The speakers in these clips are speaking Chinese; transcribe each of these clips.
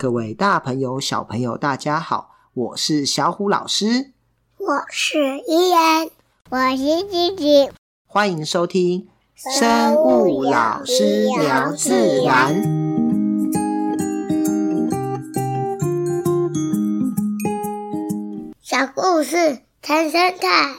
各位大朋友、小朋友，大家好，我是小虎老师，我是依然，我是吉吉，欢迎收听生物老师聊自然，小故事谈生态。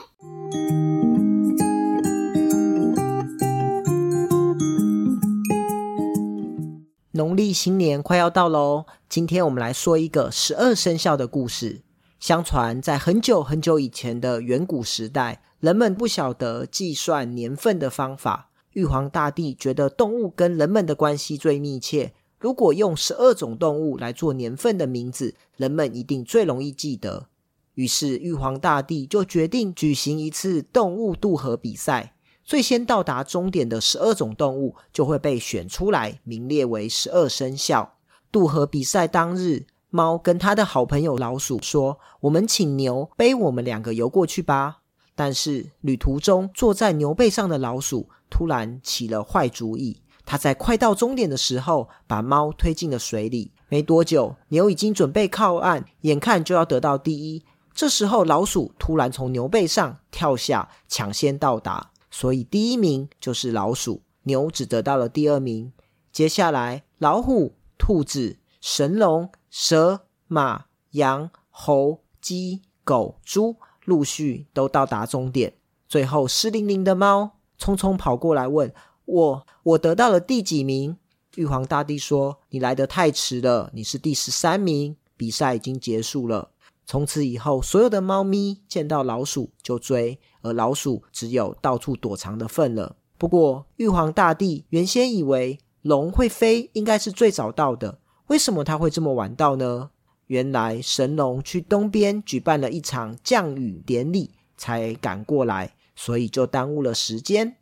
农历新年快要到喽，今天我们来说一个十二生肖的故事。相传在很久很久以前的远古时代，人们不晓得计算年份的方法。玉皇大帝觉得动物跟人们的关系最密切，如果用十二种动物来做年份的名字，人们一定最容易记得。于是玉皇大帝就决定举行一次动物渡河比赛。最先到达终点的十二种动物就会被选出来，名列为十二生肖。渡河比赛当日，猫跟他的好朋友老鼠说：“我们请牛背我们两个游过去吧。”但是旅途中坐在牛背上的老鼠突然起了坏主意，他在快到终点的时候把猫推进了水里。没多久，牛已经准备靠岸，眼看就要得到第一。这时候，老鼠突然从牛背上跳下，抢先到达。所以第一名就是老鼠，牛只得到了第二名。接下来，老虎、兔子、神龙、蛇、马、羊、猴、鸡、狗、猪陆续都到达终点。最后，湿淋淋的猫匆匆跑过来问我：“我得到了第几名？”玉皇大帝说：“你来得太迟了，你是第十三名。比赛已经结束了。”从此以后，所有的猫咪见到老鼠就追，而老鼠只有到处躲藏的份了。不过，玉皇大帝原先以为龙会飞，应该是最早到的。为什么他会这么晚到呢？原来神龙去东边举办了一场降雨典礼，才赶过来，所以就耽误了时间。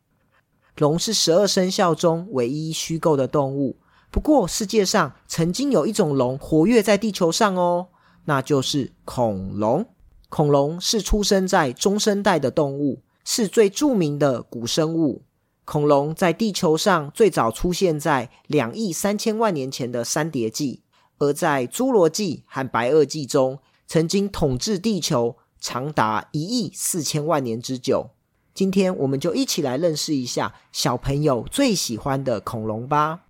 龙是十二生肖中唯一虚构的动物。不过，世界上曾经有一种龙活跃在地球上哦。那就是恐龙。恐龙是出生在中生代的动物，是最著名的古生物。恐龙在地球上最早出现在两亿三千万年前的三叠纪，而在侏罗纪和白垩纪中，曾经统治地球长达一亿四千万年之久。今天，我们就一起来认识一下小朋友最喜欢的恐龙吧。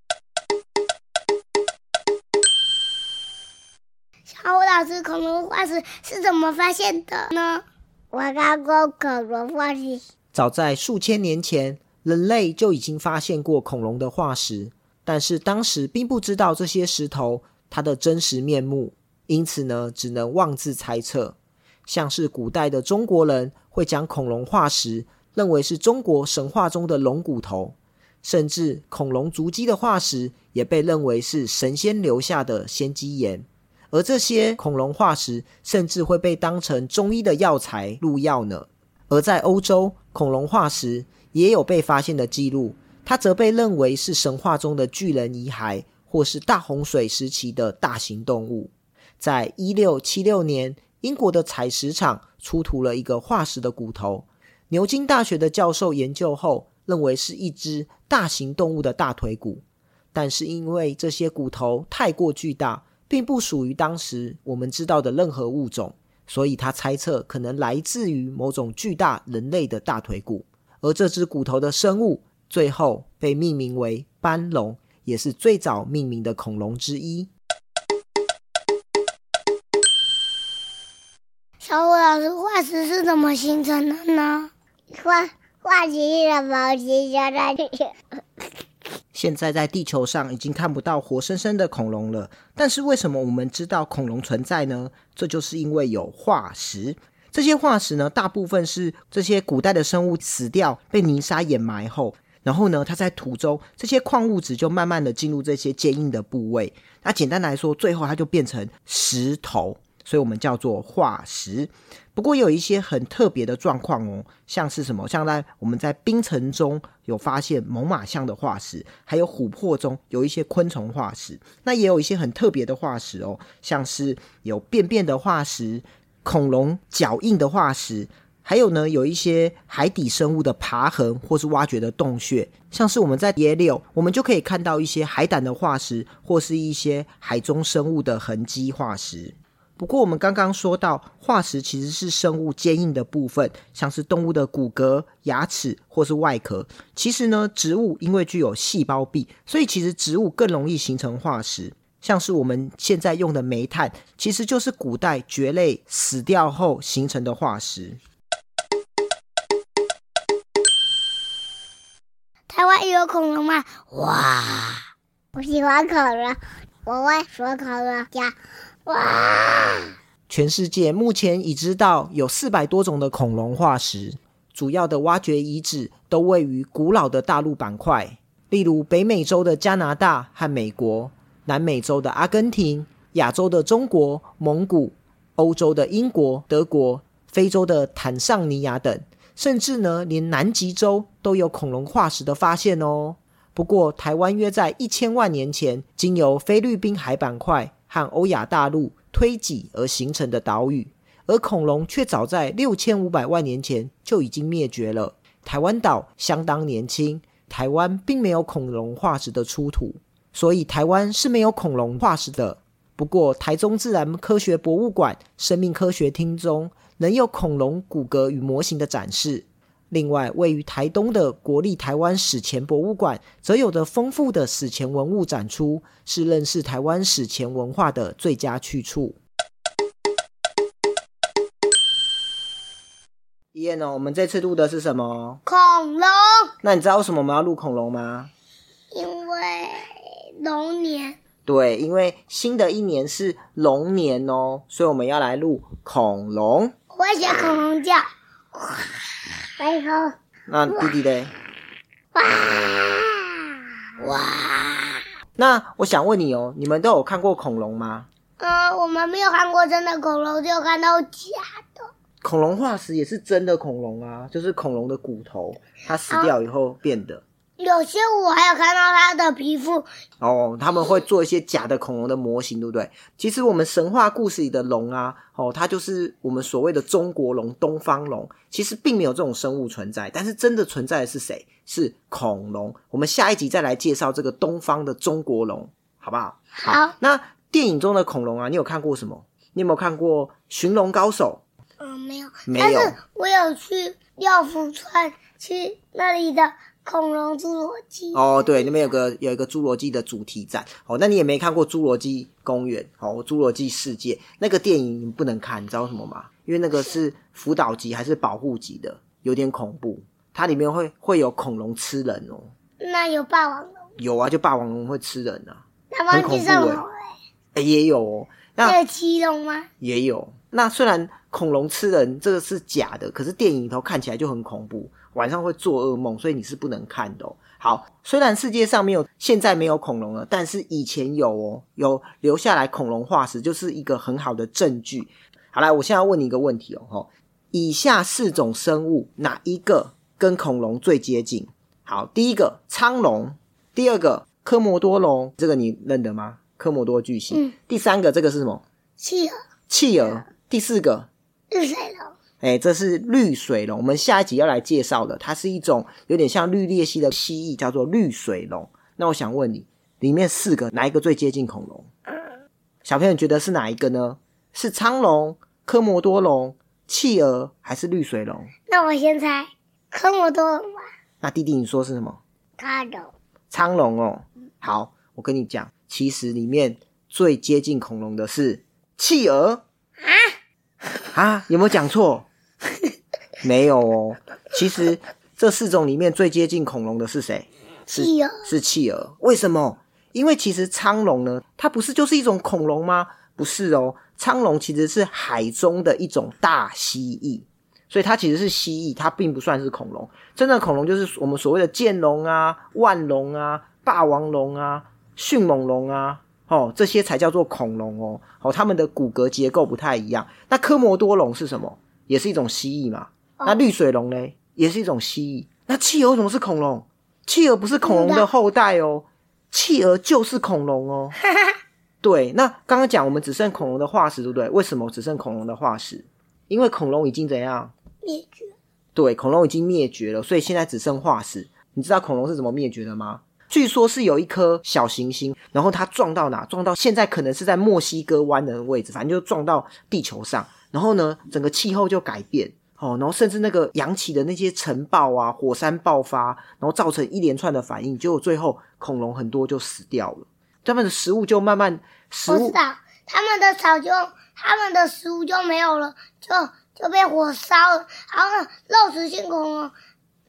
小虎老师，恐龙化石是怎么发现的呢？我看过恐龙化石。早在数千年前，人类就已经发现过恐龙的化石，但是当时并不知道这些石头它的真实面目，因此呢，只能妄自猜测。像是古代的中国人会将恐龙化石认为是中国神话中的龙骨头，甚至恐龙足迹的化石也被认为是神仙留下的仙迹岩。而这些恐龙化石甚至会被当成中医的药材入药呢。而在欧洲，恐龙化石也有被发现的记录，它则被认为是神话中的巨人遗骸，或是大洪水时期的大型动物。在一六七六年，英国的采石场出土了一个化石的骨头，牛津大学的教授研究后认为是一只大型动物的大腿骨，但是因为这些骨头太过巨大。并不属于当时我们知道的任何物种，所以他猜测可能来自于某种巨大人类的大腿骨。而这只骨头的生物最后被命名为斑龙，也是最早命名的恐龙之一。小虎老师，化石是怎么形成的呢？化化石是什么形成的？现在在地球上已经看不到活生生的恐龙了，但是为什么我们知道恐龙存在呢？这就是因为有化石。这些化石呢，大部分是这些古代的生物死掉，被泥沙掩埋后，然后呢，它在土中，这些矿物质就慢慢的进入这些坚硬的部位。那简单来说，最后它就变成石头。所以我们叫做化石，不过有一些很特别的状况哦，像是什么？像在我们在冰层中有发现猛犸象的化石，还有琥珀中有一些昆虫化石。那也有一些很特别的化石哦，像是有便便的化石、恐龙脚印的化石，还有呢，有一些海底生物的爬痕或是挖掘的洞穴，像是我们在野柳，我们就可以看到一些海胆的化石，或是一些海中生物的痕迹化石。不过，我们刚刚说到，化石其实是生物坚硬的部分，像是动物的骨骼、牙齿或是外壳。其实呢，植物因为具有细胞壁，所以其实植物更容易形成化石。像是我们现在用的煤炭，其实就是古代蕨类死掉后形成的化石。台湾有恐龙吗？哇！我喜欢恐龙，我会说恐龙家。哇！全世界目前已知道有四百多种的恐龙化石，主要的挖掘遗址都位于古老的大陆板块，例如北美洲的加拿大和美国。南美洲的阿根廷、亚洲的中国、蒙古、欧洲的英国、德国、非洲的坦桑尼亚等，甚至呢，连南极洲都有恐龙化石的发现哦。不过，台湾约在一千万年前，经由菲律宾海板块和欧亚大陆推挤而形成的岛屿，而恐龙却早在六千五百万年前就已经灭绝了。台湾岛相当年轻，台湾并没有恐龙化石的出土。所以台湾是没有恐龙化石的。不过，台中自然科学博物馆生命科学厅中仍有恐龙骨骼与模型的展示。另外，位于台东的国立台湾史前博物馆则有着丰富的史前文物展出，是认识台湾史前文化的最佳去处。耶呢，我们这次录的是什么？恐龙。那你知道为什么我们要录恐龙吗？因为。龙年，对，因为新的一年是龙年哦，所以我们要来录恐龙。我会学恐龙叫，然后那弟弟嘞？哇哇！那我想问你哦，你们都有看过恐龙吗？嗯，我们没有看过真的恐龙，只有看到假的。恐龙化石也是真的恐龙啊，就是恐龙的骨头，它死掉以后变的。有些我还有看到它的皮肤哦，他们会做一些假的恐龙的模型，对不对？其实我们神话故事里的龙啊，哦，它就是我们所谓的中国龙、东方龙，其实并没有这种生物存在，但是真的存在的是谁？是恐龙。我们下一集再来介绍这个东方的中国龙，好不好？好。好，那电影中的恐龙啊，你有看过什么？你有没有看过《寻龙高手》？嗯，没有，没有。但是我有去六福川，去那里的。恐龙侏罗纪哦，对，那边有个有一个侏罗纪的主题展哦。那你也没看过侏罗纪公园哦，侏罗纪世界那个电影你不能看，你知道什么吗？因为那个是辅导级还是保护级的，有点恐怖。它里面会会有恐龙吃人哦。那有霸王龙？有啊，就霸王龙会吃人啊，那忘记什么？哎，也有哦。那有棘龙吗？也有。那虽然恐龙吃人这个是假的，可是电影里头看起来就很恐怖。晚上会做噩梦，所以你是不能看的哦。好，虽然世界上没有，现在没有恐龙了，但是以前有哦，有留下来恐龙化石，就是一个很好的证据。好来，我现在要问你一个问题哦，以下四种生物哪一个跟恐龙最接近？好，第一个苍龙，第二个科摩多龙，这个你认得吗？科摩多巨蜥。嗯。第三个这个是什么？企鹅。企鹅。第四个绿水龙。哎，这是绿水龙，我们下一集要来介绍的，它是一种有点像绿鬣蜥的蜥蜴，叫做绿水龙。那我想问你，里面四个哪一个最接近恐龙？小朋友觉得是哪一个呢？是沧龙、科摩多龙、企鹅还是绿水龙？那我先猜科摩多龙吧。那弟弟你说是什么？沧龙。沧龙哦，好，我跟你讲，其实里面最接近恐龙的是企鹅啊啊，有没有讲错？没有哦，其实这四种里面最接近恐龙的是谁？是企鹅。是企鹅。为什么？因为其实沧龙呢，它不是就是一种恐龙吗？不是哦，沧龙其实是海中的一种大蜥蜴，所以它其实是蜥蜴，它并不算是恐龙。真的恐龙就是我们所谓的剑龙啊、腕龙啊、霸王龙啊、迅猛龙啊，哦，这些才叫做恐龙哦。哦，它们的骨骼结构不太一样。那科摩多龙是什么？也是一种蜥蜴嘛？那绿水龙呢？也是一种蜥蜴。那企鹅为什么是恐龙？企鹅不是恐龙的后代哦，企鹅就是恐龙哦。对，那刚刚讲我们只剩恐龙的化石，对不对？为什么只剩恐龙的化石？因为恐龙已经怎样灭绝。对，恐龙已经灭绝了，所以现在只剩化石。你知道恐龙是怎么灭绝的吗？据说是有一颗小行星，然后它撞到哪？撞到现在可能是在墨西哥湾的位置，反正就撞到地球上。然后呢，整个气候就改变哦，然后甚至那个扬起的那些尘暴啊，火山爆发，然后造成一连串的反应，结果最后恐龙很多就死掉了，他们的食物就慢慢食物，我知道，他们的草就他们的食物就没有了，就就被火烧了。然后，肉食性恐龙，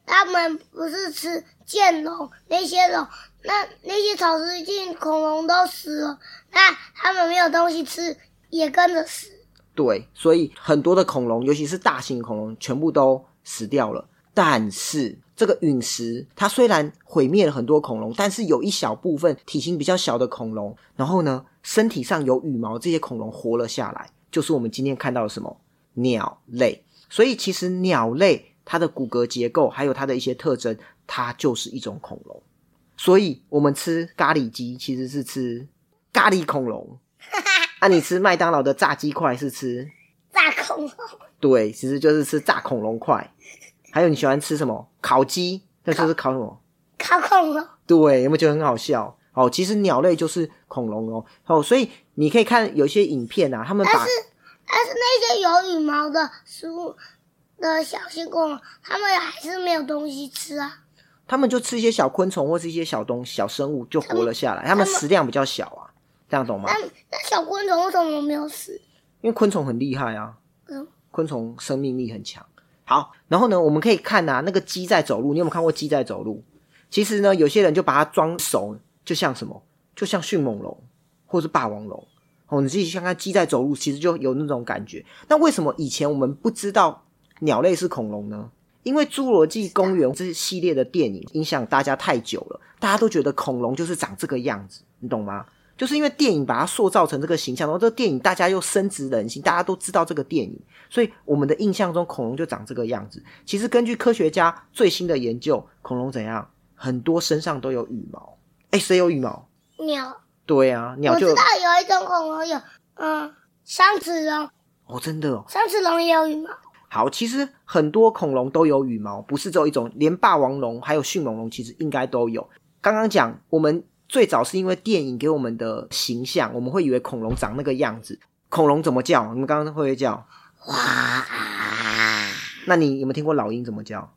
他们不是吃剑龙那些龙，那那些草食性恐龙都死了，那他们没有东西吃，也跟着死。对，所以很多的恐龙，尤其是大型恐龙，全部都死掉了。但是这个陨石，它虽然毁灭了很多恐龙，但是有一小部分体型比较小的恐龙，然后呢，身体上有羽毛，这些恐龙活了下来，就是我们今天看到的什么鸟类。所以其实鸟类它的骨骼结构还有它的一些特征，它就是一种恐龙。所以我们吃咖喱鸡其实是吃咖喱恐龙。那、啊、你吃麦当劳的炸鸡块是吃炸恐龙？对，其实就是吃炸恐龙块。还有你喜欢吃什么？烤鸡？那就是烤什么？烤恐龙。对，有没有觉得很好笑？哦，其实鸟类就是恐龙哦。哦，所以你可以看有些影片啊，他们把但是但是那些有羽毛的食物的小型恐龙，他们还是没有东西吃啊。他们就吃一些小昆虫或是一些小东西小生物就活了下来，他们食量比较小啊。这样懂吗？那那小昆虫为什么没有死？因为昆虫很厉害啊，嗯，昆虫生命力很强。好，然后呢，我们可以看啊，那个鸡在走路，你有没有看过鸡在走路？其实呢，有些人就把它装熟，就像什么，就像迅猛龙或是霸王龙。哦，你自己看看鸡在走路，其实就有那种感觉。那为什么以前我们不知道鸟类是恐龙呢？因为《侏罗纪公园》这系列的电影影响大家太久了，大家都觉得恐龙就是长这个样子，你懂吗？就是因为电影把它塑造成这个形象，然后这个电影大家又深植人心，大家都知道这个电影，所以我们的印象中恐龙就长这个样子。其实根据科学家最新的研究，恐龙怎样？很多身上都有羽毛。哎，谁有羽毛？鸟。对啊，鸟就。我知道有一种恐龙有，嗯，三齿龙。哦，真的哦。三齿龙也有羽毛。好，其实很多恐龙都有羽毛，不是只有一种，连霸王龙还有迅猛龙其实应该都有。刚刚讲我们。最早是因为电影给我们的形象，我们会以为恐龙长那个样子。恐龙怎么叫？你们刚刚会不会叫？哇！那你有没有听过老鹰怎么叫？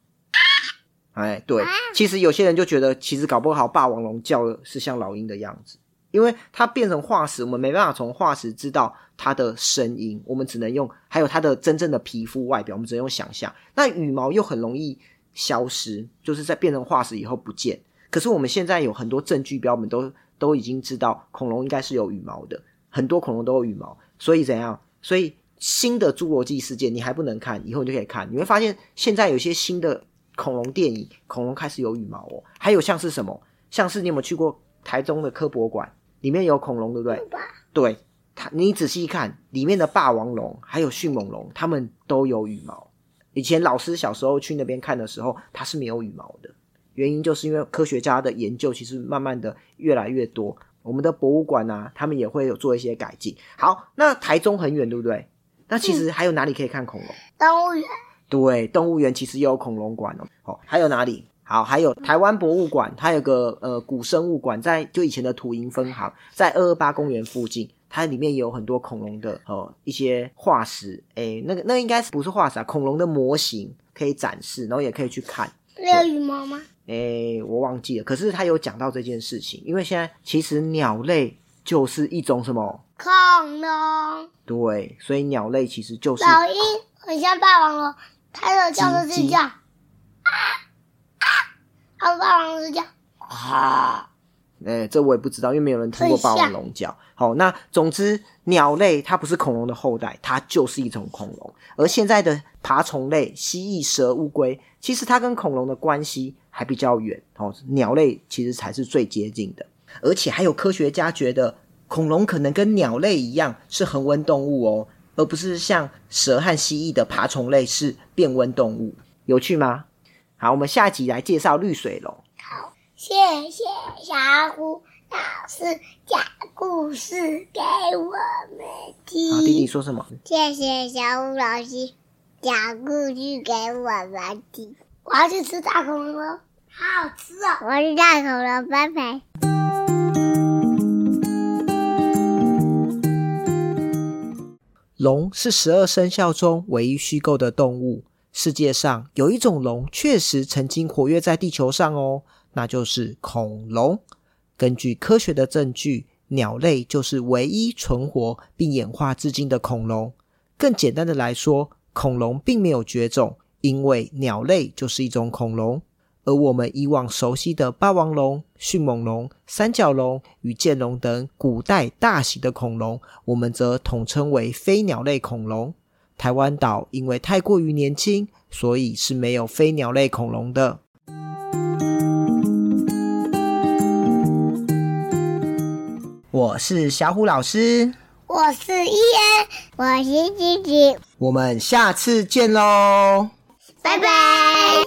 哎，对，其实有些人就觉得，其实搞不好霸王龙叫的是像老鹰的样子，因为它变成化石，我们没办法从化石知道它的声音，我们只能用，还有它的真正的皮肤外表，我们只能用想象。那羽毛又很容易消失，就是在变成化石以后不见。可是我们现在有很多证据标本都都已经知道恐龙应该是有羽毛的，很多恐龙都有羽毛，所以怎样？所以新的侏罗纪世界你还不能看，以后你就可以看，你会发现现在有些新的恐龙电影，恐龙开始有羽毛哦。还有像是什么？像是你有没有去过台中的科博馆？里面有恐龙，对不对？对，它你仔细一看，里面的霸王龙还有迅猛龙，它们都有羽毛。以前老师小时候去那边看的时候，它是没有羽毛的。原因就是因为科学家的研究其实慢慢的越来越多，我们的博物馆啊，他们也会有做一些改进。好，那台中很远，对不对？那其实还有哪里可以看恐龙？动物园。对，动物园其实也有恐龙馆哦。好，还有哪里？好，还有台湾博物馆，它有个呃古生物馆，在就以前的土银分行，在二二八公园附近，它里面也有很多恐龙的呃一些化石。诶，那个那个应该是不是化石啊？恐龙的模型可以展示，然后也可以去看。有羽毛吗？诶，我忘记了。可是他有讲到这件事情，因为现在其实鸟类就是一种什么恐龙？对，所以鸟类其实就是老鹰，很像霸王龙，它的叫声是叫啊啊，它霸王龙是叫啊。诶，这我也不知道，因为没有人听过霸王龙叫。好，那总之，鸟类它不是恐龙的后代，它就是一种恐龙。而现在的爬虫类，蜥蜴、蛇、乌龟，其实它跟恐龙的关系。还比较远哦，鸟类其实才是最接近的，而且还有科学家觉得恐龙可能跟鸟类一样是恒温动物哦，而不是像蛇和蜥蜴的爬虫类是变温动物，有趣吗？好，我们下集来介绍绿水龙。好，谢谢小虎老师讲故事给我们听。好，弟弟说什么？谢谢小虎老师讲故事给我们听。我要去吃大恐龙了，好好吃哦！我是大恐龙，拜拜。龙是十二生肖中唯一虚构的动物。世界上有一种龙确实曾经活跃在地球上哦，那就是恐龙。根据科学的证据，鸟类就是唯一存活并演化至今的恐龙。更简单的来说，恐龙并没有绝种，因为鸟类就是一种恐龙。而我们以往熟悉的霸王龙、迅猛龙、三角龙与剑龙等古代大型的恐龙，我们则统称为飞鸟类恐龙。台湾岛因为太过于年轻，所以是没有飞鸟类恐龙的。我是小虎老师，我是伊恩，我是吉吉，我们下次见喽，拜拜。